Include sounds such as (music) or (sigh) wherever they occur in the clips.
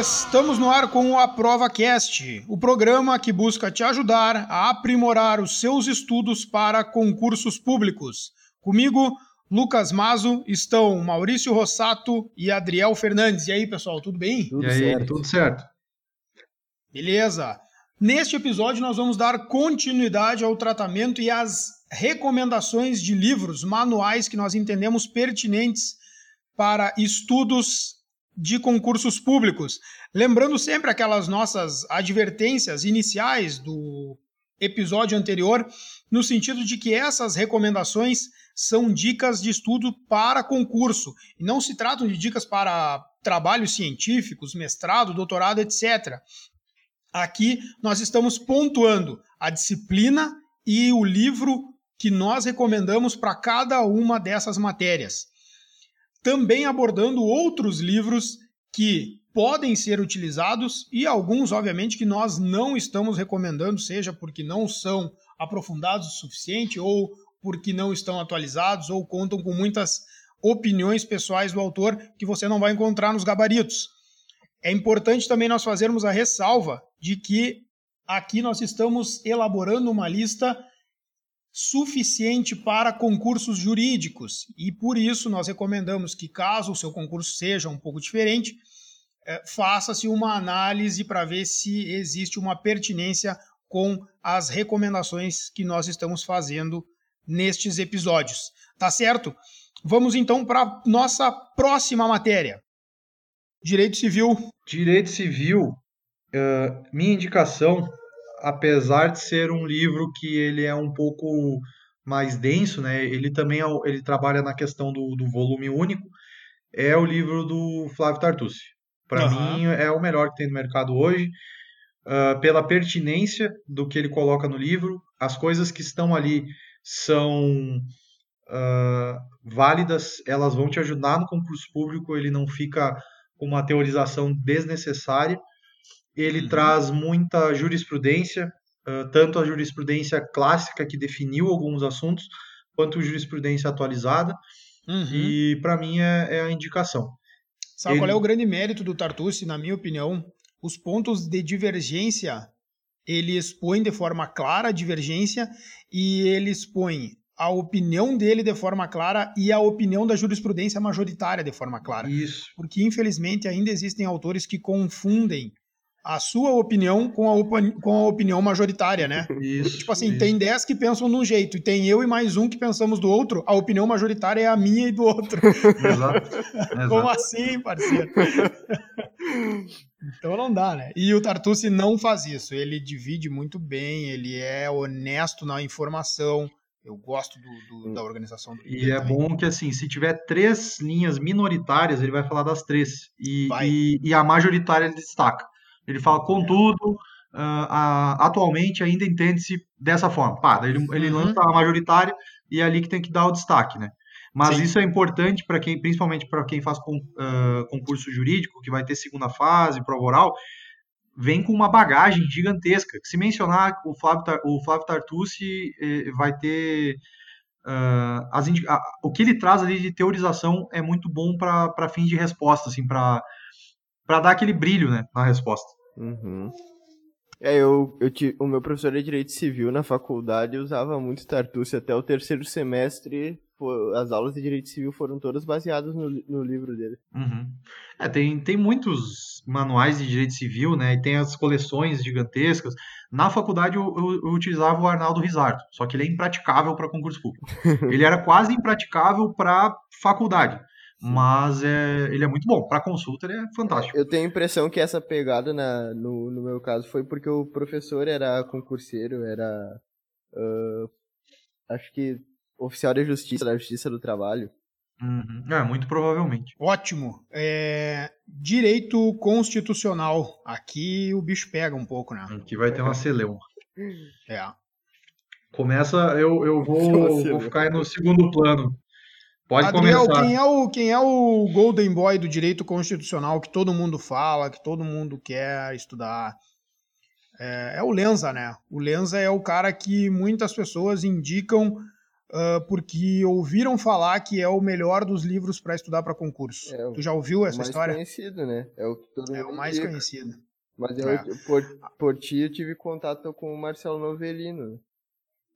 Estamos no ar com o Aprova Cast, o programa que busca te ajudar a aprimorar os seus estudos para concursos públicos. Comigo, Lucas Mazo, estão Maurício Rossato e Adriel Fernandes. E aí, pessoal, tudo bem? Tudo e aí, certo. tudo certo. Beleza. Neste episódio, nós vamos dar continuidade ao tratamento e às recomendações de livros, manuais que nós entendemos pertinentes para estudos de concursos públicos. Lembrando sempre aquelas nossas advertências iniciais do episódio anterior, no sentido de que essas recomendações são dicas de estudo para concurso e não se tratam de dicas para trabalhos científicos, mestrado, doutorado, etc. Aqui nós estamos pontuando a disciplina e o livro que nós recomendamos para cada uma dessas matérias também abordando outros livros que podem ser utilizados e alguns, obviamente, que nós não estamos recomendando, seja porque não são aprofundados o suficiente ou porque não estão atualizados ou contam com muitas opiniões pessoais do autor que você não vai encontrar nos gabaritos. É importante também nós fazermos a ressalva de que aqui nós estamos elaborando uma lista suficiente para concursos jurídicos e por isso nós recomendamos que, caso o seu concurso seja um pouco diferente, é, faça-se uma análise para ver se existe uma pertinência com as recomendações que nós estamos fazendo nestes episódios. Tá certo? Vamos então para nossa próxima matéria. Direito Civil. Direito Civil, uh, minha indicação apesar de ser um livro que ele é um pouco mais denso, né? Ele também é, ele trabalha na questão do, do volume único. É o livro do Flávio Tartucci. Para uhum. mim é o melhor que tem no mercado hoje, uh, pela pertinência do que ele coloca no livro. As coisas que estão ali são uh, válidas, elas vão te ajudar no concurso público. Ele não fica com uma teorização desnecessária ele uhum. traz muita jurisprudência, uh, tanto a jurisprudência clássica que definiu alguns assuntos, quanto a jurisprudência atualizada. Uhum. E para mim é, é, a indicação. Sabe ele... qual é o grande mérito do Tartucci, na minha opinião? Os pontos de divergência ele expõe de forma clara a divergência e ele expõe a opinião dele de forma clara e a opinião da jurisprudência majoritária de forma clara. Isso. Porque, infelizmente, ainda existem autores que confundem a sua opinião com a, opini com a opinião majoritária, né? Isso. Tipo assim, isso. tem 10 que pensam de um jeito e tem eu e mais um que pensamos do outro, a opinião majoritária é a minha e do outro. Exato. (laughs) Exato. Como assim, parceiro? então não dá, né? E o Tartucci não faz isso. Ele divide muito bem, ele é honesto na informação. Eu gosto do, do, da organização do E é bom que, assim, se tiver três linhas minoritárias, ele vai falar das três. E, e, e, a majoritária ele destaca. Ele fala, contudo, uh, uh, atualmente ainda entende-se dessa forma. Pá, ele, ele uhum. lança a majoritária e é ali que tem que dar o destaque, né? Mas Sim. isso é importante para quem, principalmente para quem faz uh, concurso jurídico, que vai ter segunda fase, prova oral, vem com uma bagagem gigantesca. Se mencionar o Flávio, o Flávio Tartucci, eh, vai ter. As, a, o que ele traz ali de teorização é muito bom para fins de resposta, assim, para dar aquele brilho né, na resposta. Uhum. É, eu, eu o meu professor de Direito Civil na faculdade usava muito Tartucci até o terceiro semestre. As aulas de Direito Civil foram todas baseadas no, no livro dele. Uhum. É, tem, tem muitos manuais de Direito Civil, né? E tem as coleções gigantescas. Na faculdade eu, eu, eu utilizava o Arnaldo Rizardo, só que ele é impraticável para concurso público. (laughs) ele era quase impraticável para faculdade. Mas é, ele é muito bom. Para consulta, ele é fantástico. Eu tenho a impressão que essa pegada, na, no, no meu caso, foi porque o professor era concurseiro, era. Uh, acho que oficial da justiça, da justiça do trabalho. Uhum. É, muito provavelmente. Ótimo. É, direito constitucional. Aqui o bicho pega um pouco, né? Aqui vai ter uma celeuma. É. Começa, eu, eu vou, vou ficar no segundo plano. Pode Adriel, começar. Quem é, o, quem é o Golden Boy do direito constitucional que todo mundo fala, que todo mundo quer estudar? É, é o Lenza, né? O Lenza é o cara que muitas pessoas indicam uh, porque ouviram falar que é o melhor dos livros para estudar para concurso. É, tu já ouviu essa história? É o mais conhecido, né? É o, que todo é o mais dica. conhecido. Mas eu, é. por, por ti, eu tive contato com o Marcelo Novelino.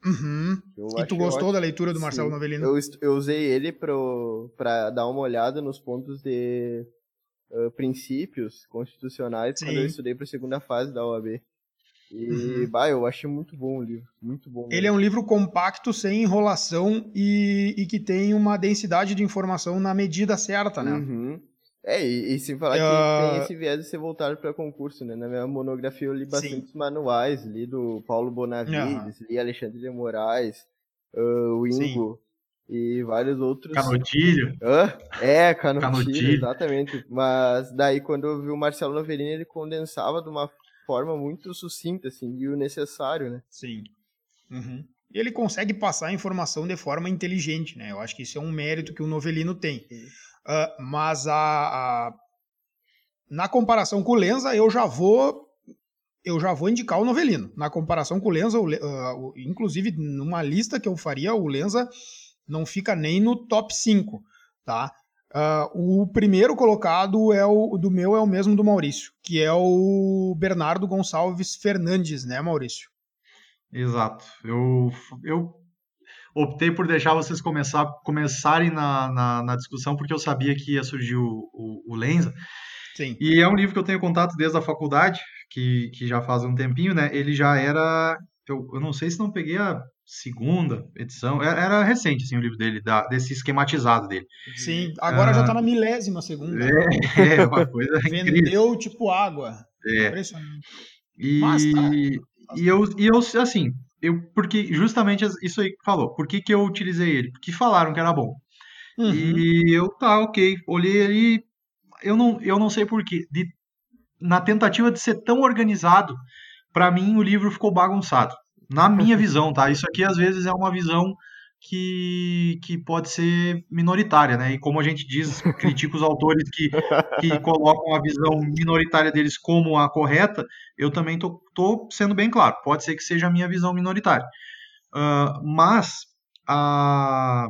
Uhum. E tu gostou ótimo. da leitura do Marcelo Sim. Novelino? Eu, eu usei ele para dar uma olhada nos pontos de uh, princípios constitucionais Sim. quando eu estudei para a segunda fase da OAB. E, uhum. bah, eu achei muito bom o livro, muito bom. Ele é um livro compacto, sem enrolação e, e que tem uma densidade de informação na medida certa, né? Uhum. É, e, e sem falar uh... que tem esse viés de ser voltado para concurso, né? Na minha monografia eu li bastante manuais, li do Paulo Bonavides, uhum. li Alexandre de Moraes, uh, o Ingo Sim. e vários outros. Canotilho. Uh, é, Canotilho, Canotilho, exatamente. Mas daí quando eu vi o Marcelo Novelini, ele condensava de uma forma muito sucinta, assim, e o necessário, né? Sim. Uhum. E ele consegue passar a informação de forma inteligente, né? Eu acho que isso é um mérito que o Novelino tem. Uh, mas a, a, na comparação com o Lenza, eu já vou eu já vou indicar o Novelino. Na comparação com o Lenza, o, uh, inclusive numa lista que eu faria, o Lenza não fica nem no top 5, tá? Uh, o primeiro colocado é o do meu é o mesmo do Maurício, que é o Bernardo Gonçalves Fernandes, né, Maurício? Exato. Eu, eu optei por deixar vocês começar, começarem na, na, na discussão, porque eu sabia que ia surgir o, o, o Lenza. Sim. E é um livro que eu tenho contato desde a faculdade, que, que já faz um tempinho, né? Ele já era. Eu, eu não sei se não peguei a segunda edição. É, era recente, assim, o livro dele, da, desse esquematizado dele. Sim, agora ah, já tá na milésima segunda. É, (laughs) é uma coisa Vendeu incrível. tipo água. É. Impressionante. E, Mas, tá. e, eu, e eu, assim, eu, porque justamente isso aí que falou. Por que, que eu utilizei ele? Porque falaram que era bom. Uhum. E eu, tá, ok. Olhei ele. Eu não, eu não sei porquê. De, na tentativa de ser tão organizado, para mim o livro ficou bagunçado. Na minha (laughs) visão, tá? Isso aqui às vezes é uma visão que, que pode ser minoritária, né? E como a gente diz, (laughs) critica os autores que, que colocam a visão minoritária deles como a correta, eu também tô, tô sendo bem claro, pode ser que seja a minha visão minoritária. Uh, mas a,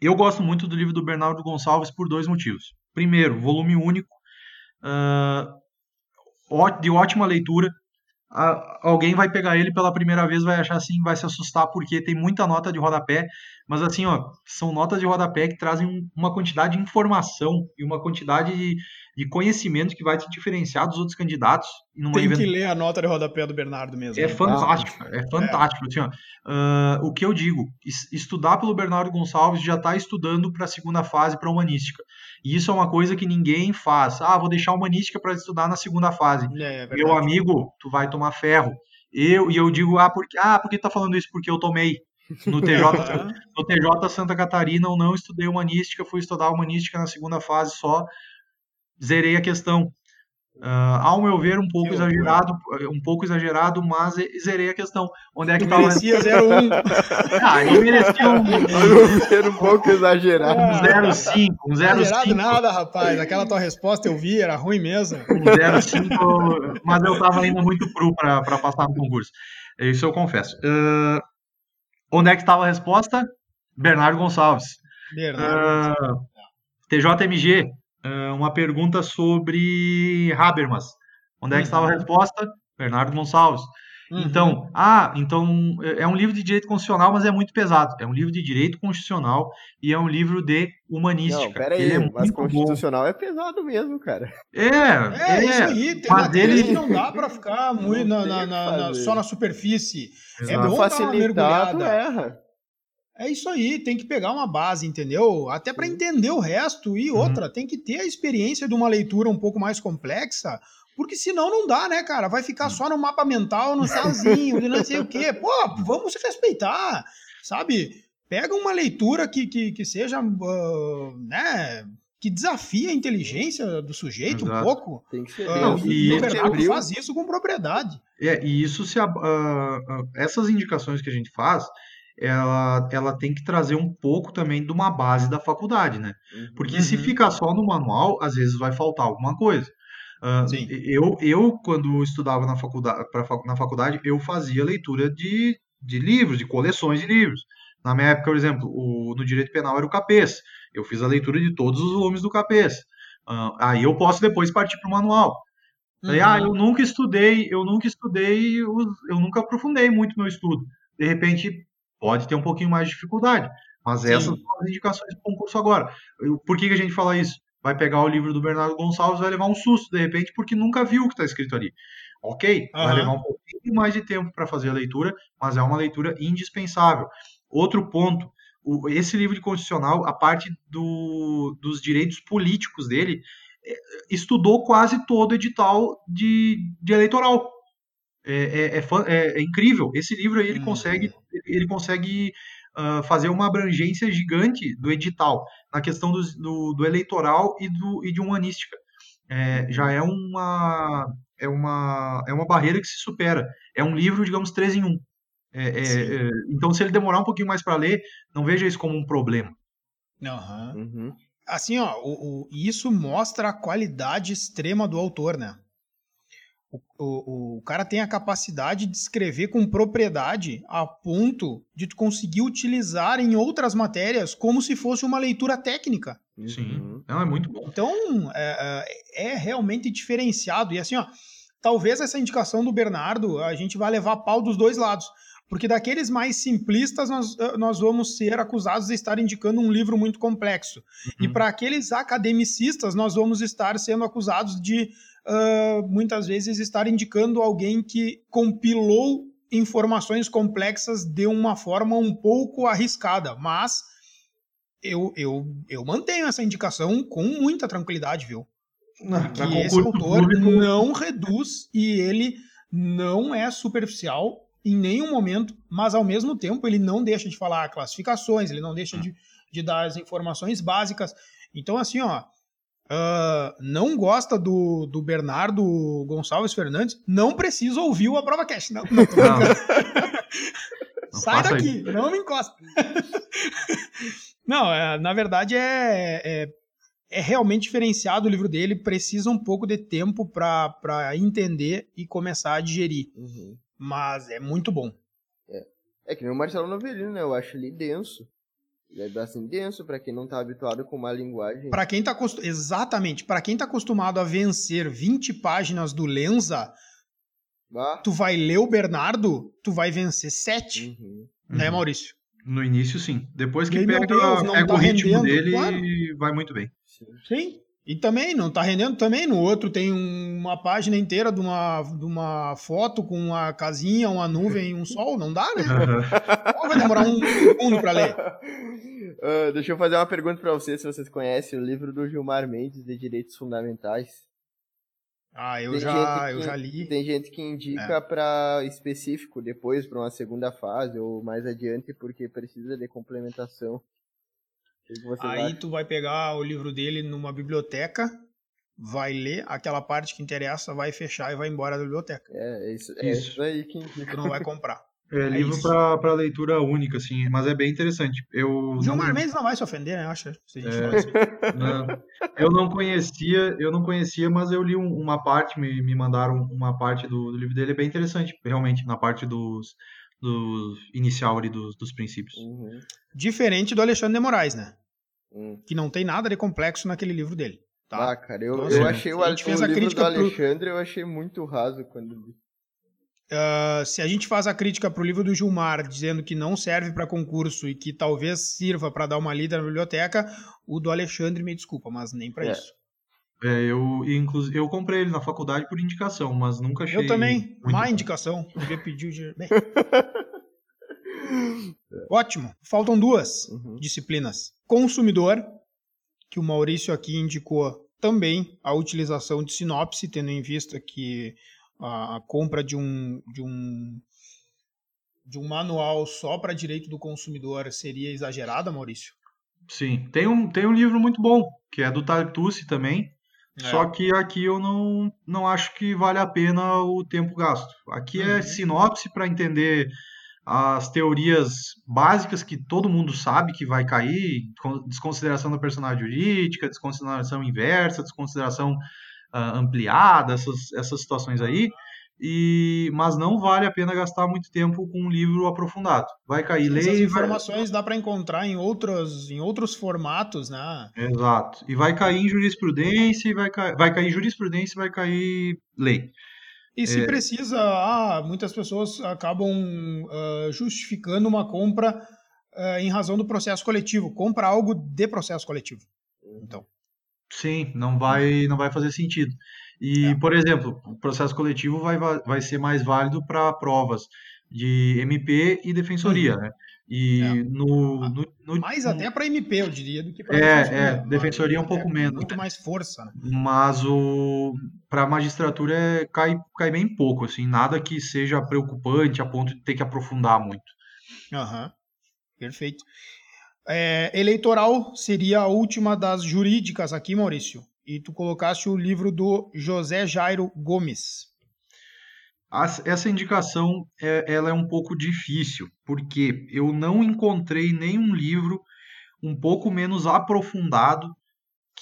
eu gosto muito do livro do Bernardo Gonçalves por dois motivos. Primeiro, volume único, uh, de ótima leitura, alguém vai pegar ele pela primeira vez, vai achar assim, vai se assustar porque tem muita nota de rodapé, mas assim, ó, são notas de rodapé que trazem uma quantidade de informação e uma quantidade de, de conhecimento que vai te diferenciar dos outros candidatos. Tem event... que ler a nota de rodapé do Bernardo mesmo. É né? fantástico, é fantástico. É. Assim, ó, uh, o que eu digo, estudar pelo Bernardo Gonçalves já está estudando para a segunda fase, para humanística. E isso é uma coisa que ninguém faz. Ah, vou deixar humanística para estudar na segunda fase. É, é Meu amigo, tu vai tomar ferro. Eu, e eu digo, ah, porque, ah, por que tá falando isso? Porque eu tomei. No TJ, (laughs) no TJ Santa Catarina eu não estudei humanística, fui estudar humanística na segunda fase só, zerei a questão. Uh, ao meu ver, um pouco exagerado, um pouco exagerado, mas zerei a questão. Onde é que estava? Merecia 0,1. (laughs) ah, eu merecia um. Ser um pouco exagerado. Um 0,5. Um 0,5. Exagerado nada, rapaz. Aquela tua resposta eu vi, era ruim mesmo. Um 0,5, mas eu estava ainda muito cru para passar no concurso. Isso eu confesso. Uh, onde é que estava a resposta? Bernardo Gonçalves. Bernardo. Uh, TJMG, uh, uma pergunta sobre Habermas. Onde é que estava a uhum. resposta? Bernardo Gonçalves. Uhum. Então, ah, então é um livro de direito constitucional, mas é muito pesado. É um livro de direito constitucional e é um livro de humanística. Não, pera aí, é mas constitucional bom. é pesado mesmo, cara. É, é, é isso aí. Tem mas ele que não dá para ficar muito na, na, na, só na superfície. Exato. É bom dar uma mergulhada. Erra. É isso aí, tem que pegar uma base, entendeu? Até para entender o resto. E uhum. outra, uhum. tem que ter a experiência de uma leitura um pouco mais complexa, porque senão não dá, né, cara? Vai ficar só no mapa mental, no sozinho, de não sei o quê. Pô, vamos se respeitar, sabe? Pega uma leitura que, que, que seja, uh, né, que desafie a inteligência do sujeito Exato. um pouco. Tem que ser. Uh, não, e o Bernardo faz isso com propriedade. É, e isso se uh, essas indicações que a gente faz, ela, ela tem que trazer um pouco também de uma base da faculdade, né? Porque uhum. se ficar só no manual, às vezes vai faltar alguma coisa. Uh, eu, eu, quando estudava na faculdade, pra, na faculdade, eu fazia leitura de, de livros, de coleções de livros. Na minha época, por exemplo, o, no direito penal era o CAPES. Eu fiz a leitura de todos os volumes do CAPES. Uh, aí eu posso depois partir para o manual. Uhum. Ah, eu nunca estudei, eu nunca estudei, eu, eu nunca aprofundei muito meu estudo. De repente, pode ter um pouquinho mais de dificuldade. Mas Sim. essas são as indicações do concurso agora. Por que, que a gente fala isso? Vai pegar o livro do Bernardo Gonçalves vai levar um susto, de repente, porque nunca viu o que está escrito ali. Ok, uhum. vai levar um pouquinho mais de tempo para fazer a leitura, mas é uma leitura indispensável. Outro ponto, o, esse livro de constitucional, a parte do, dos direitos políticos dele, é, estudou quase todo o edital de, de eleitoral. É, é, é, é, é incrível. Esse livro aí ele hum. consegue, ele consegue uh, fazer uma abrangência gigante do edital na questão do, do, do eleitoral e, do, e de humanística. É, já é uma, é, uma, é uma barreira que se supera. É um livro, digamos, três em um. É, é, é, então, se ele demorar um pouquinho mais para ler, não veja isso como um problema. Uhum. Uhum. Assim, ó, o, o, isso mostra a qualidade extrema do autor, né? O, o, o, cara tem a capacidade de escrever com propriedade a ponto de tu conseguir utilizar em outras matérias como se fosse uma leitura técnica. Sim, uhum. não, é muito bom. Então, é, é, é realmente diferenciado. E assim, ó, talvez essa indicação do Bernardo a gente vai levar pau dos dois lados. Porque daqueles mais simplistas, nós, eh, nós vamos ser acusados de estar indicando um livro muito complexo. Uhum. E para aqueles academicistas, nós vamos estar sendo acusados de, uh, muitas vezes, estar indicando alguém que compilou informações complexas de uma forma um pouco arriscada. Mas eu, eu, eu mantenho essa indicação com muita tranquilidade, viu? que esse autor não reduz e ele não é superficial em nenhum momento, mas ao mesmo tempo ele não deixa de falar classificações, ele não deixa de, de dar as informações básicas. Então, assim, ó, uh, não gosta do, do Bernardo Gonçalves Fernandes, não precisa ouvir o Aprova Cash. Não, não, não Sai daqui, isso. não me encosta. não, é, na verdade é, é, é, realmente diferenciado o livro dele, precisa um pouco de tempo para entender e começar a digerir. Uhum. Mas é muito bom. É, é que nem o Marcelo Novelino, né? Eu acho ele denso. Ele é bastante denso para quem não tá habituado com uma linguagem. Para quem tá exatamente, para quem tá acostumado a vencer 20 páginas do Lenza, ah. tu vai ler o Bernardo, tu vai vencer 7. Uhum. Né. Maurício? No início, sim. Depois que pega, Deus, pega tá o ritmo rendendo, dele, claro. vai muito bem. Sim. sim. E também, não tá rendendo também. No outro tem uma página inteira de uma, de uma foto com uma casinha, uma nuvem e um sol. Não dá, né? (laughs) Uhum. vai demorar um segundo para ler. Uh, (laughs) deixa eu fazer uma pergunta para vocês, se vocês conhecem o livro do Gilmar Mendes de Direitos Fundamentais. Ah, eu já, que, eu já li. Tem gente que indica é. para específico depois para uma segunda fase ou mais adiante porque precisa de complementação. Aí vai... tu vai pegar o livro dele numa biblioteca, vai ler aquela parte que interessa, vai fechar e vai embora da biblioteca. É, é isso, é isso. isso aí que Tu não vai comprar. (laughs) É, é livro para leitura única, assim, mas é bem interessante. Eu Gilmar não... Mendes não vai se ofender, né? Acho, se a gente é, assim. não, (laughs) eu não conhecia, eu não conhecia, mas eu li um, uma parte, me, me mandaram uma parte do, do, livro dele, é bem interessante, realmente, na parte dos, do inicial ali dos, dos princípios. Uhum. Diferente do Alexandre de Moraes, né? Hum. Que não tem nada de complexo naquele livro dele. Tá? Ah, cara, eu, então, assim, eu achei o, o livro do Alexandre, pro... eu achei muito raso quando li. Uh, se a gente faz a crítica para o livro do Gilmar, dizendo que não serve para concurso e que talvez sirva para dar uma lida na biblioteca, o do Alexandre me desculpa, mas nem para é. isso. É, eu, inclusive, eu comprei ele na faculdade por indicação, mas nunca achei. Eu também, má indicação. Podia pedir o dinheiro. Bem. (laughs) Ótimo. Faltam duas uhum. disciplinas. Consumidor, que o Maurício aqui indicou também a utilização de sinopse, tendo em vista que a, a compra de um, de um de um manual só para direito do consumidor seria exagerada, Maurício? Sim, tem um, tem um livro muito bom, que é do Tartucci também, é. só que aqui eu não, não acho que vale a pena o tempo gasto. Aqui é uhum. é sinopse para entender as teorias básicas que todo mundo sabe que vai cair, desconsideração da personalidade jurídica, desconsideração inversa, desconsideração uh, ampliada, essas, essas situações aí. e mas não vale a pena gastar muito tempo com um livro aprofundado. Vai cair Sim, lei. Essas vai- informações dá para encontrar em outros, em outros formatos, né? Exato. E vai cair em jurisprudência, e vai, ca... vai cair jurisprudência e vai cair lei. E É. se precisa, ah, muitas pessoas acabam ah, justificando uma compra ah, em razão do processo coletivo. Compra algo de processo coletivo. Então, Sim, não vai, não vai fazer sentido. E, É. por exemplo, o processo coletivo vai, va- vai ser mais válido para provas de MP e defensoria, né? E Uhum. É. no, no, no- mais no- até para MP, eu diria, do que para É, defensoria. é, defensoria é um pouco menos, Muito né? mais força, né? mas o para magistratura é, cai, cai bem pouco, assim, nada que seja preocupante a ponto de ter que aprofundar muito. Aham, perfeito. É, eleitoral seria a última das jurídicas aqui, Maurício. E tu colocaste o livro do José Jairo Gomes. Essa indicação é, ela é um pouco difícil, porque eu não encontrei nenhum livro um pouco menos aprofundado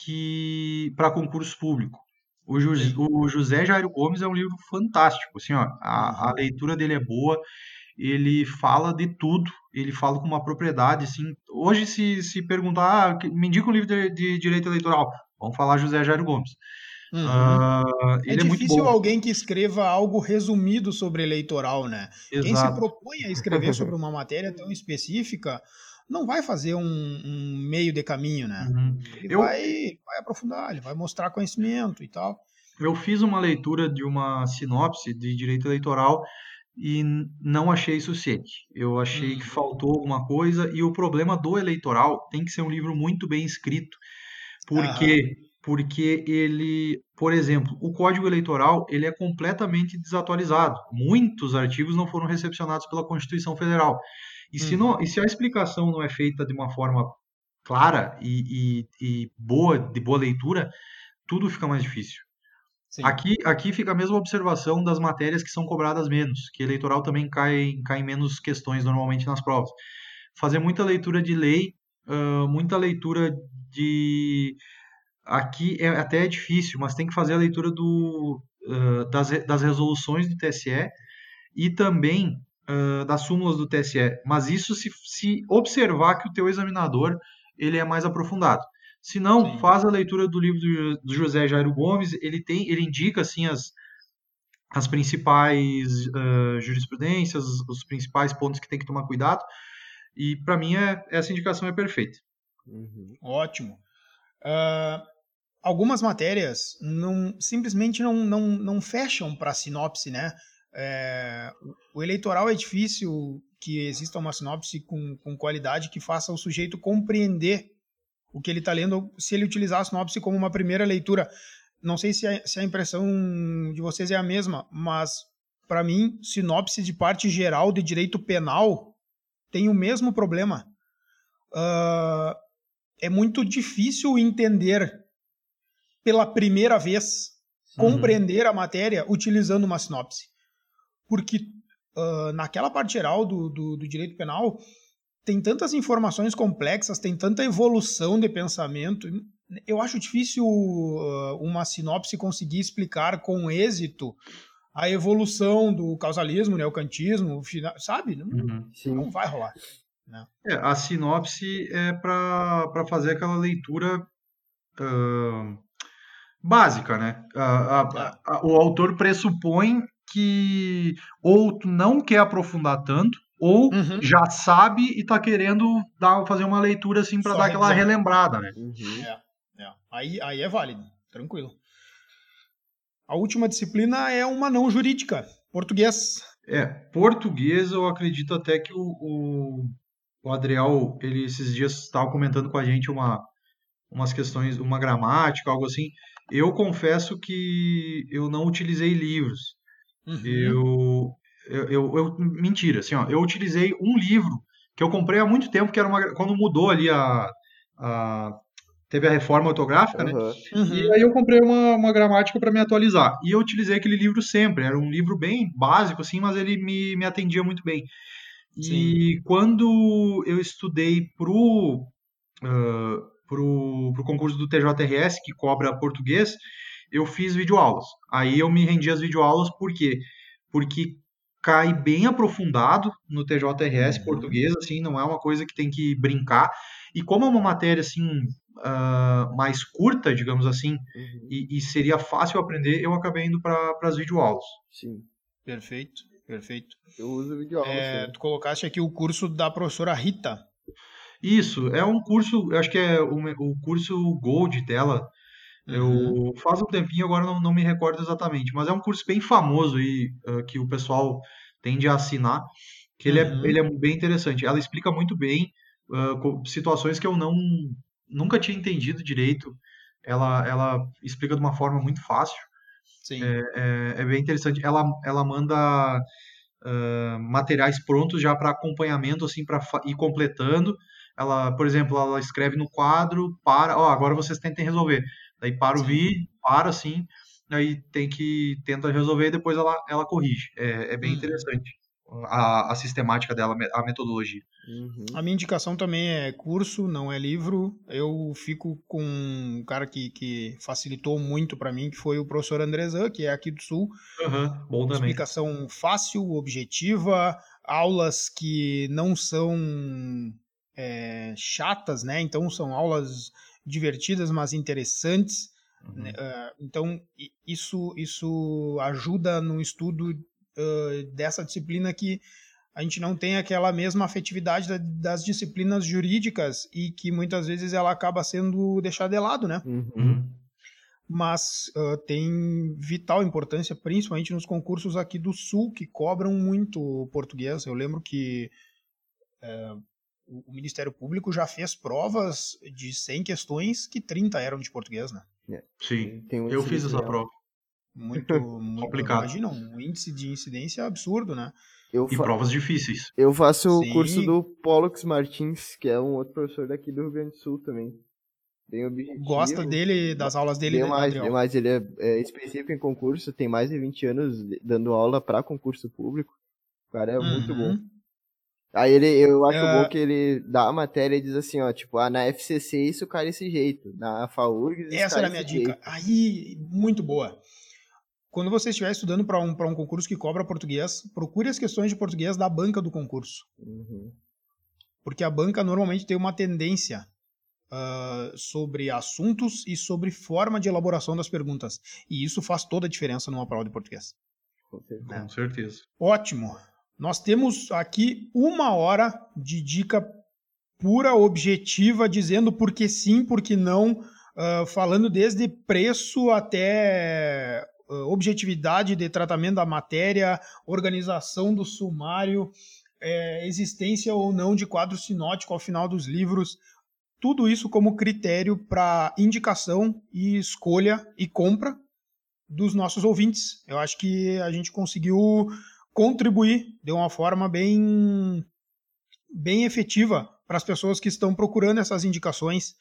que para concurso público. O, Sim. o José Jairo Gomes é um livro fantástico, assim, ó, a, a leitura dele é boa, ele fala de tudo, ele fala com uma propriedade, assim. Hoje, se, se perguntar, ah, me indica um livro de, de direito eleitoral, vamos falar José Jairo Gomes. Uhum. Ah, É é difícil alguém que escreva algo resumido sobre eleitoral, né? Quem se Exato. propõe a escrever sobre uma matéria tão específica não vai fazer um, um meio de caminho, né? Uhum. Ele Eu- vai, vai aprofundar, ele vai mostrar conhecimento e tal. Eu fiz uma leitura de uma sinopse de direito eleitoral e não achei suficiente. Eu achei Hum. que faltou alguma coisa e o problema do eleitoral tem que ser um livro muito bem escrito, porque porque ele, por exemplo, o Código Eleitoral ele é completamente desatualizado. Muitos artigos não foram recepcionados pela Constituição Federal. E se, Uhum. não, e se a explicação não é feita de uma forma clara e, e, e boa, de boa leitura, tudo fica mais difícil. Sim. Aqui, aqui fica a mesma observação das matérias que são cobradas menos, que eleitoral também cai, cai em menos questões normalmente nas provas. Fazer muita leitura de lei, ah, muita leitura de. Aqui é até é difícil, mas tem que fazer a leitura do, ah, das, das resoluções do TSE e também ah, das súmulas do TSE. Mas isso se, se observar que o teu examinador ele é mais aprofundado. Se não, Sim. faz a leitura do livro do, do José Jairo Gomes, ele tem, ele indica assim as, as principais ah, jurisprudências, os principais pontos que tem que tomar cuidado. E para mim é, essa indicação é perfeita. Uhum. Ótimo. Ah, algumas matérias não, simplesmente não, não, não fecham para sinopse, né? É, o eleitoral é difícil que exista uma sinopse com, com qualidade que faça o sujeito compreender o que ele está lendo se ele utilizar a sinopse como uma primeira leitura. Não sei se a, se a impressão de vocês é a mesma, mas para mim, sinopse de parte geral de direito penal tem o mesmo problema. Ah, é muito difícil entender pela primeira vez, compreender a matéria utilizando uma sinopse. Porque ah, naquela parte geral do, do, do direito penal tem tantas informações complexas, tem tanta evolução de pensamento. Eu acho difícil ah, uma sinopse conseguir explicar com êxito a evolução do causalismo, neocantismo, o fina- sabe? Não, Uhum. Não vai rolar. É, a sinopse é para fazer aquela leitura ah, básica, né? A- a- a- o autor pressupõe que ou tu não quer aprofundar tanto, ou Uhum. já sabe e está querendo dar, fazer uma leitura assim para dar aquela revisão. relembrada, né? Uhum. É, aí, aí é válido, tranquilo. A última disciplina é uma não jurídica, português. É, português eu acredito até que o, o, o Adriel, ele esses dias estava comentando com a gente uma, umas questões, uma gramática, algo assim. Eu confesso que eu não utilizei livros. Uhum. Eu, eu, eu, eu- mentira, assim, ó, eu utilizei um livro que eu comprei há muito tempo, que era uma, quando mudou ali a, a teve a reforma ortográfica, né? Aham. Uhum. E aí eu comprei uma, uma gramática para me atualizar. E eu utilizei aquele livro sempre. Era um livro bem básico, assim, mas ele me, me atendia muito bem. E quando eu estudei pro, ah, pro, pro concurso do TJRS, que cobra português, eu fiz videoaulas. Aí eu me rendi às videoaulas porque porque cai bem aprofundado no TJRS Uhum. português, assim, não é uma coisa que tem que brincar. E como é uma matéria assim ah, mais curta, digamos assim, Uhum. e, e seria fácil aprender, eu acabei indo para as videoaulas. Sim. Perfeito, perfeito. Eu uso videoaula. É, tu colocaste aqui o curso da professora Rita. Isso, é um curso, eu acho que é o, o curso Gold dela. Uhum. Eu faz um tempinho agora não, não me recordo exatamente, mas é um curso bem famoso aí ah, que o pessoal tende a assinar, que ele Uhum. é, ele é bem interessante. Ela explica muito bem co- situações que eu não nunca tinha entendido direito. Ela, ela explica de uma forma muito fácil. Sim. É, é bem interessante. Ela, ela manda ah, materiais prontos já para acompanhamento, assim, para ir completando. Ela, por exemplo, ela escreve no quadro, para, ó, agora vocês tentem resolver. Daí para o vídeo, para assim, aí tem que tenta resolver e depois ela, ela corrige. É, é bem Uhum. interessante a, a sistemática dela, a metodologia. Uhum. A minha indicação também é curso, não é livro. Eu fico com um cara que, que facilitou muito para mim, que foi o professor Andrezan, que é aqui do Sul. Aham, bom também. Explicação fácil, objetiva, aulas que não são é, chatas, né? Então são aulas divertidas, mas interessantes. Uhum. Ah, então isso isso ajuda no estudo ah, dessa disciplina que a gente não tem aquela mesma afetividade da- das disciplinas jurídicas e que muitas vezes ela acaba sendo deixada de lado, né? Uhum. Mas ah, tem vital importância, principalmente nos concursos aqui do Sul, que cobram muito o português. Eu lembro que eh, o o Ministério Público já fez provas de 100 questões que 30 eram de português, né? Sim, Tem um eu fiz essa prova. Muito, (laughs) muito Complicado. Imagina, um índice de incidência absurdo, né? Eu, E fa- provas difíceis. eu faço Sim. o curso do Pollux Martins, que é um outro professor daqui do Rio Grande do Sul também. Bem objetivo. Gosta dele, das aulas dele, Demais, demais. Ele é, é específico em concurso, tem mais de 20 anos dando aula pra concurso público. O cara é muito bom. Aí ele, eu acho É. bom que ele dá a matéria e diz assim, ó, tipo, ah, na FCC isso cai desse jeito, na FAURGS isso Essa era a minha dica. jeito. Aí, muito boa. Quando você estiver estudando para um, pra um concurso que cobra português, procure as questões de português da banca do concurso. Uhum. Porque a banca normalmente tem uma tendência ah, sobre assuntos e sobre forma de elaboração das perguntas. E isso faz toda a diferença numa prova de português. Com certeza. É. Com certeza. Ótimo. Nós temos aqui uma hora de dica pura, objetiva, dizendo por que sim, por que não, ah, falando desde preço até ah, objetividade de tratamento da matéria, organização do sumário, eh, existência ou não de quadro sinótico ao final dos livros. Tudo isso como critério para indicação e escolha e compra dos nossos ouvintes. Eu acho que a gente conseguiu contribuir de uma forma bem, bem efetiva para as pessoas que estão procurando essas indicações.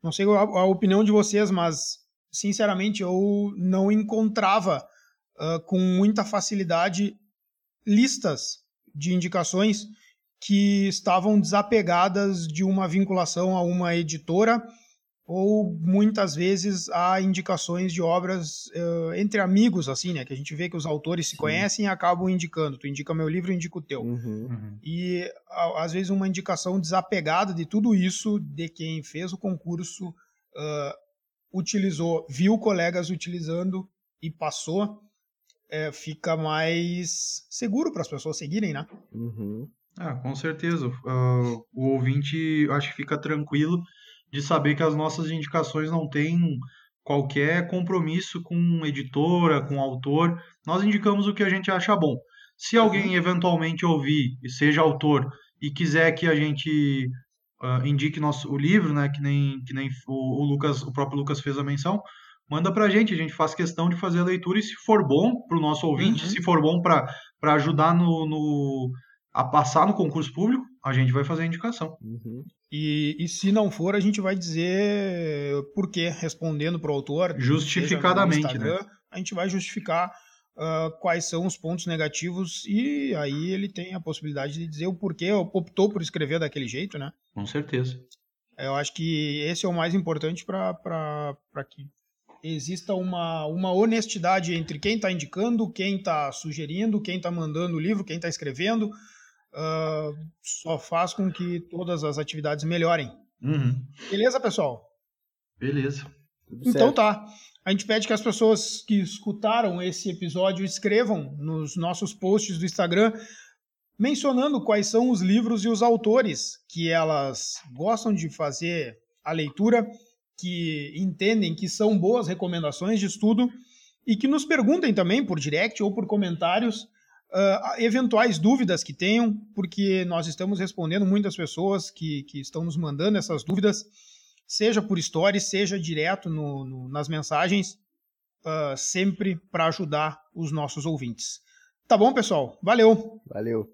Não sei a, a opinião de vocês, mas sinceramente eu não encontrava ah, com muita facilidade listas de indicações que estavam desapegadas de uma vinculação a uma editora ou muitas vezes há indicações de obras eh, entre amigos, assim, né? Que a gente vê que os autores se Sim. conhecem e acabam indicando. Tu indica meu livro, eu indico o teu. Uhum. Uhum. E a- às vezes uma indicação desapegada de tudo isso, de quem fez o concurso, ah, utilizou, viu colegas utilizando e passou, eh, fica mais seguro para as pessoas seguirem, né? Uhum. Ah, com certeza. Ah, o ouvinte, acho que fica tranquilo de saber que as nossas indicações não têm qualquer compromisso com editora, com autor. Nós indicamos o que a gente acha bom. Se alguém eventualmente ouvir e seja autor e quiser que a gente ah, indique nosso, o livro, né, que nem, que nem o, o Lucas, o próprio Lucas fez a menção, manda pra gente, a gente faz questão de fazer a leitura e se for bom para o nosso ouvinte, Uhum. se for bom para ajudar no, no, a passar no concurso público, a gente vai fazer a indicação. Uhum. E, e se não for, a gente vai dizer por quê, respondendo para o autor. Justificadamente, né? A gente vai justificar ah, quais são os pontos negativos e aí ele tem a possibilidade de dizer o porquê optou por escrever daquele jeito, né? Com certeza. Eu acho que esse é o mais importante para que exista uma, uma honestidade entre quem está indicando, quem está sugerindo, quem está mandando o livro, quem está escrevendo, uh, só faz com que todas as atividades melhorem. Uhum. Beleza, pessoal? Beleza. Então tá. A gente pede que as pessoas que escutaram esse episódio escrevam nos nossos posts do Instagram mencionando quais são os livros e os autores que elas gostam de fazer a leitura, que entendem que são boas recomendações de estudo e que nos perguntem também por direct ou por comentários uh, eventuais dúvidas que tenham, porque nós estamos respondendo muitas pessoas que, que estão nos mandando essas dúvidas, seja por stories, seja direto no, no, nas mensagens, uh, sempre para ajudar os nossos ouvintes. Tá bom, pessoal? Valeu! Valeu!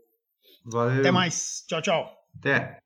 Valeu. Até mais. Tchau, tchau. Até.